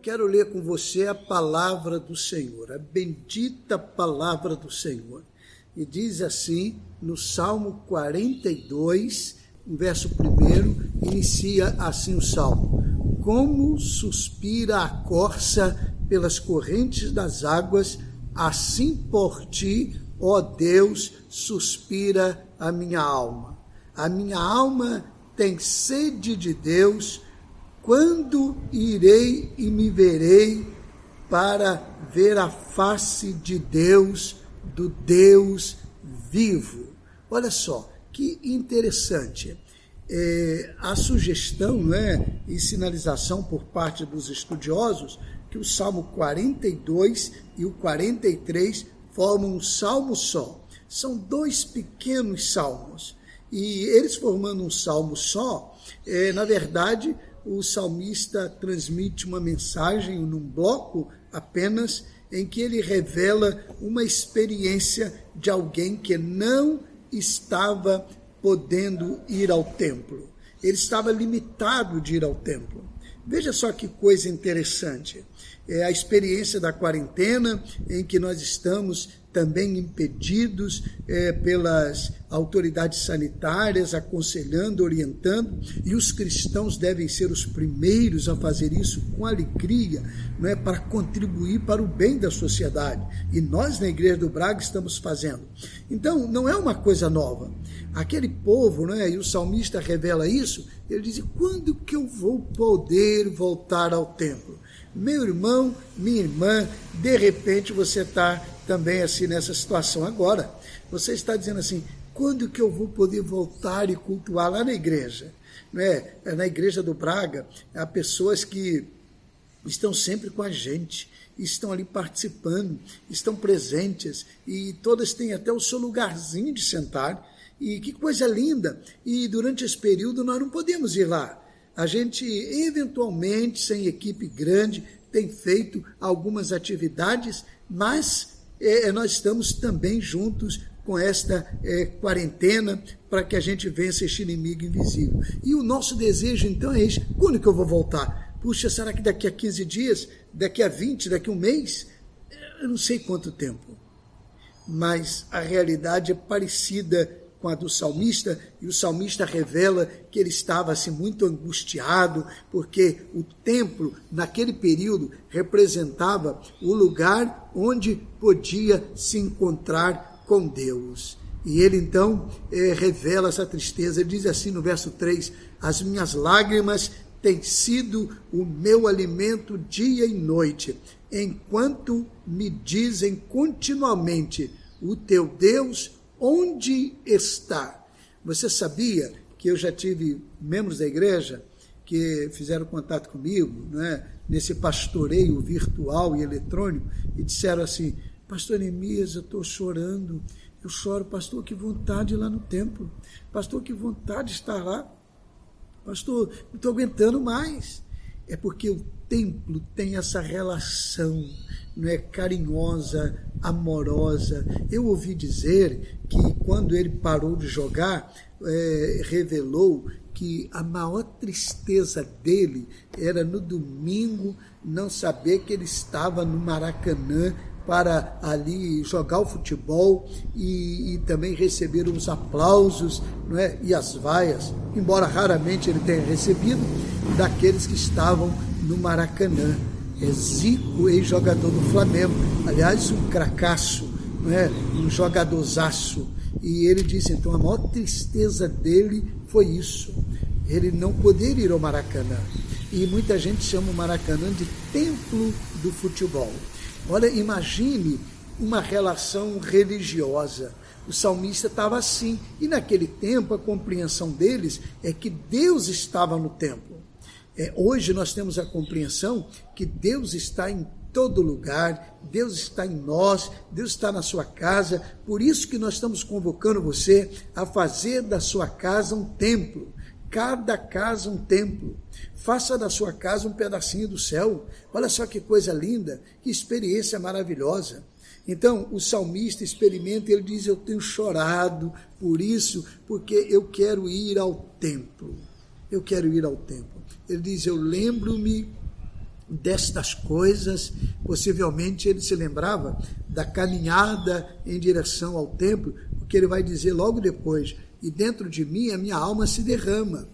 quero ler com você a palavra do Senhor, a bendita palavra do Senhor. E diz assim, no Salmo 42, verso 1, inicia assim o salmo: Como suspira a corça pelas correntes das águas, assim por ti, ó Deus, suspira a minha alma. A minha alma tem sede de Deus quando irei e me verei para ver a face de Deus, do Deus vivo? Olha só, que interessante. É, a sugestão né, e sinalização por parte dos estudiosos que o Salmo 42 e o 43 formam um salmo só. São dois pequenos salmos. E eles formando um salmo só, é, na verdade, o salmista transmite uma mensagem num bloco apenas em que ele revela uma experiência de alguém que não estava podendo ir ao templo. Ele estava limitado de ir ao templo. Veja só que coisa interessante. É a experiência da quarentena, em que nós estamos também impedidos é, pelas autoridades sanitárias, aconselhando, orientando, e os cristãos devem ser os primeiros a fazer isso com alegria, não é, para contribuir para o bem da sociedade. E nós na Igreja do Braga estamos fazendo. Então, não é uma coisa nova. Aquele povo, não é, e o salmista revela isso, ele diz: quando que eu vou poder voltar ao templo? Meu irmão, minha irmã, de repente você está também assim nessa situação agora. Você está dizendo assim: quando que eu vou poder voltar e cultuar lá na igreja? Né? Na igreja do Braga, há pessoas que estão sempre com a gente, estão ali participando, estão presentes e todas têm até o seu lugarzinho de sentar. E que coisa linda! E durante esse período nós não podemos ir lá. A gente, eventualmente, sem equipe grande, tem feito algumas atividades, mas é, nós estamos também juntos com esta é, quarentena para que a gente vença este inimigo invisível. E o nosso desejo, então, é este: quando que eu vou voltar? Puxa, será que daqui a 15 dias, daqui a 20, daqui a um mês? Eu não sei quanto tempo. Mas a realidade é parecida com a do salmista, e o salmista revela que ele estava assim muito angustiado, porque o templo, naquele período, representava o lugar onde podia se encontrar com Deus. E ele então é, revela essa tristeza, ele diz assim no verso 3: As minhas lágrimas têm sido o meu alimento dia e noite, enquanto me dizem continuamente: O teu Deus onde está? Você sabia que eu já tive membros da igreja que fizeram contato comigo, né, nesse pastoreio virtual e eletrônico, e disseram assim: Pastor Neemias, eu estou chorando. Eu choro, pastor, que vontade de ir lá no templo. Pastor, que vontade de estar lá. Pastor, não estou aguentando mais. É porque o templo tem essa relação não é carinhosa, amorosa. Eu ouvi dizer que quando ele parou de jogar, é, revelou que a maior tristeza dele era no domingo não saber que ele estava no Maracanã para ali jogar o futebol e, e também receber os aplausos não é? e as vaias, embora raramente ele tenha recebido, daqueles que estavam no Maracanã é Zico, ex-jogador do Flamengo. Aliás, um cracaço, é? um jogadorzaço. E ele disse, então, a maior tristeza dele foi isso. Ele não poder ir ao Maracanã. E muita gente chama o Maracanã de templo do futebol. Olha, imagine uma relação religiosa. O salmista estava assim. E naquele tempo, a compreensão deles é que Deus estava no templo. É, hoje nós temos a compreensão que Deus está em todo lugar, Deus está em nós, Deus está na sua casa, por isso que nós estamos convocando você a fazer da sua casa um templo, cada casa um templo. Faça da sua casa um pedacinho do céu. Olha só que coisa linda, que experiência maravilhosa. Então, o salmista experimenta, ele diz: Eu tenho chorado por isso, porque eu quero ir ao templo. Eu quero ir ao templo. Ele diz: Eu lembro-me destas coisas, possivelmente ele se lembrava da caminhada em direção ao templo, porque ele vai dizer logo depois: e dentro de mim a minha alma se derrama,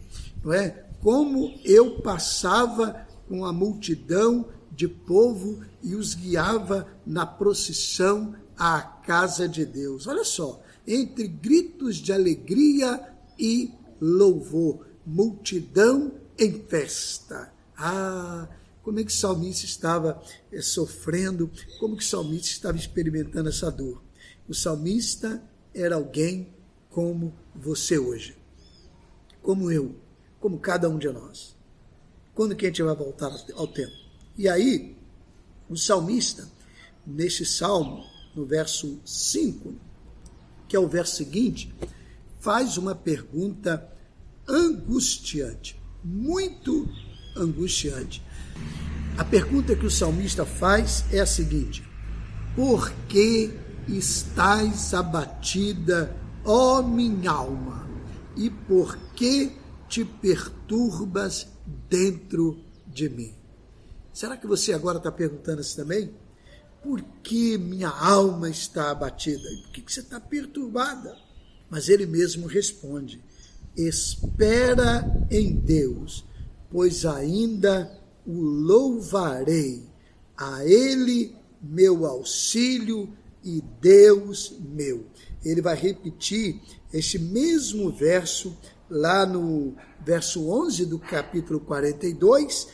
não é? Como eu passava com a multidão de povo e os guiava na procissão à casa de Deus. Olha só, entre gritos de alegria e louvor, multidão em festa. Ah, como é que o salmista estava é, sofrendo, como que o salmista estava experimentando essa dor. O salmista era alguém como você hoje, como eu, como cada um de nós. Quando que a gente vai voltar ao tempo? E aí, o salmista, neste salmo, no verso 5, que é o verso seguinte, faz uma pergunta angustiante, muito angustiante. A pergunta que o salmista faz é a seguinte: Por que estás abatida, ó minha alma? E por que te perturbas dentro de mim? Será que você agora está perguntando isso também? Por que minha alma está abatida? E por que você está perturbada? Mas ele mesmo responde: Espera em Deus, pois ainda o louvarei, a Ele meu auxílio e Deus meu. Ele vai repetir este mesmo verso lá no verso 11 do capítulo 42.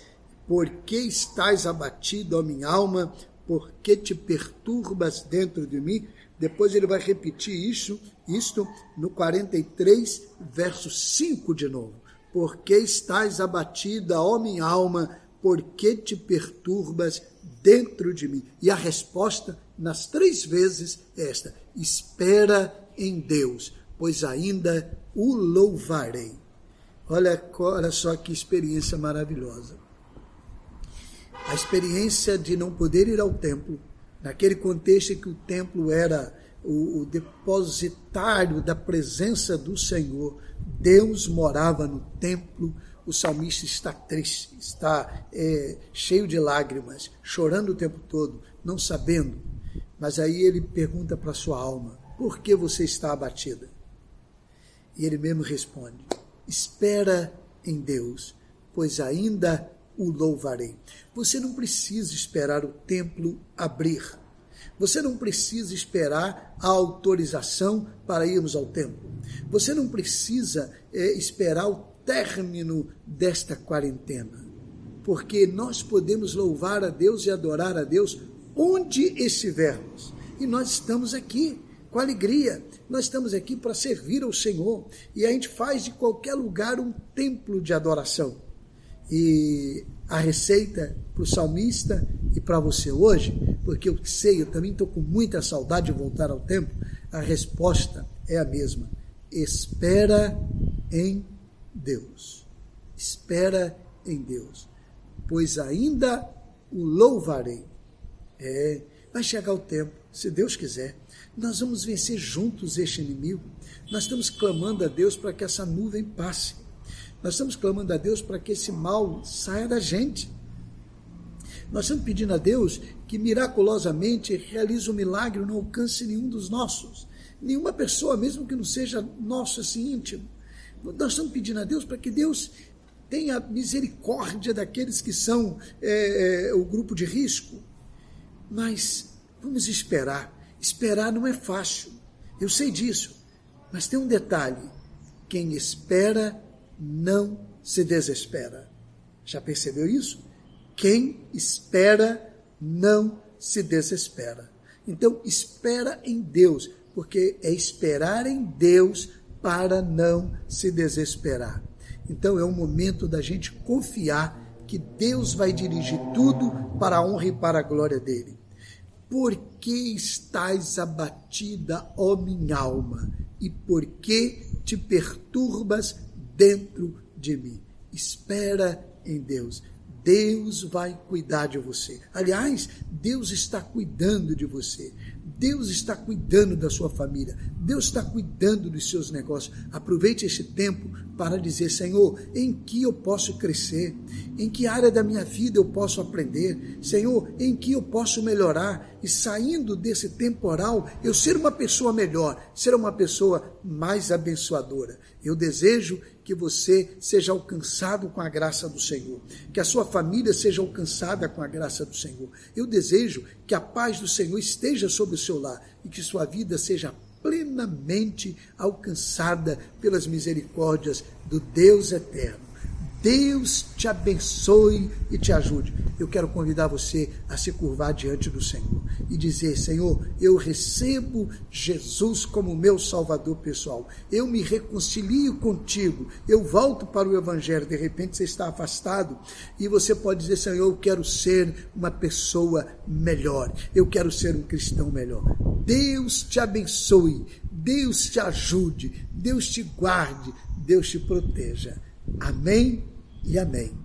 Por que estás abatido, ó minha alma? Por que te perturbas dentro de mim? Depois ele vai repetir isso, isto no 43, verso 5 de novo. Por que estás abatida, ó minha alma? por que te perturbas dentro de mim? E a resposta, nas três vezes, é esta: espera em Deus, pois ainda o louvarei. Olha, olha só que experiência maravilhosa. A experiência de não poder ir ao templo, naquele contexto em que o templo era o, o depositário da presença do Senhor, Deus morava no templo o salmista está triste, está é, cheio de lágrimas, chorando o tempo todo, não sabendo. Mas aí ele pergunta para sua alma: por que você está abatida? E ele mesmo responde: espera em Deus, pois ainda o louvarei. Você não precisa esperar o templo abrir. Você não precisa esperar a autorização para irmos ao templo. Você não precisa é, esperar o término desta quarentena, porque nós podemos louvar a Deus e adorar a Deus onde estivermos. E nós estamos aqui com alegria. Nós estamos aqui para servir ao Senhor e a gente faz de qualquer lugar um templo de adoração. E a receita para o salmista e para você hoje, porque eu sei, eu também estou com muita saudade de voltar ao templo, a resposta é a mesma. Espera em Deus. Espera em Deus, pois ainda o louvarei. É, vai chegar o tempo, se Deus quiser, nós vamos vencer juntos este inimigo. Nós estamos clamando a Deus para que essa nuvem passe. Nós estamos clamando a Deus para que esse mal saia da gente. Nós estamos pedindo a Deus que miraculosamente realize um milagre, não alcance nenhum dos nossos. Nenhuma pessoa, mesmo que não seja nosso assim íntimo. Nós estamos pedindo a Deus para que Deus tenha misericórdia daqueles que são é, é, o grupo de risco. Mas vamos esperar. Esperar não é fácil. Eu sei disso. Mas tem um detalhe: quem espera não se desespera. Já percebeu isso? Quem espera não se desespera. Então, espera em Deus, porque é esperar em Deus para não se desesperar. Então é um momento da gente confiar que Deus vai dirigir tudo para a honra e para a glória dele. Por que estás abatida, ó minha alma? E por que te perturbas dentro de mim? Espera em Deus. Deus vai cuidar de você. Aliás, Deus está cuidando de você. Deus está cuidando da sua família, Deus está cuidando dos seus negócios. Aproveite este tempo para dizer: Senhor, em que eu posso crescer? em que área da minha vida eu posso aprender, Senhor, em que eu posso melhorar e saindo desse temporal, eu ser uma pessoa melhor, ser uma pessoa mais abençoadora. Eu desejo que você seja alcançado com a graça do Senhor, que a sua família seja alcançada com a graça do Senhor. Eu desejo que a paz do Senhor esteja sobre o seu lar e que sua vida seja plenamente alcançada pelas misericórdias do Deus eterno. Deus te abençoe e te ajude. Eu quero convidar você a se curvar diante do Senhor e dizer: Senhor, eu recebo Jesus como meu Salvador pessoal. Eu me reconcilio contigo. Eu volto para o Evangelho. De repente você está afastado e você pode dizer: Senhor, eu quero ser uma pessoa melhor. Eu quero ser um cristão melhor. Deus te abençoe. Deus te ajude. Deus te guarde. Deus te proteja. Amém e amém.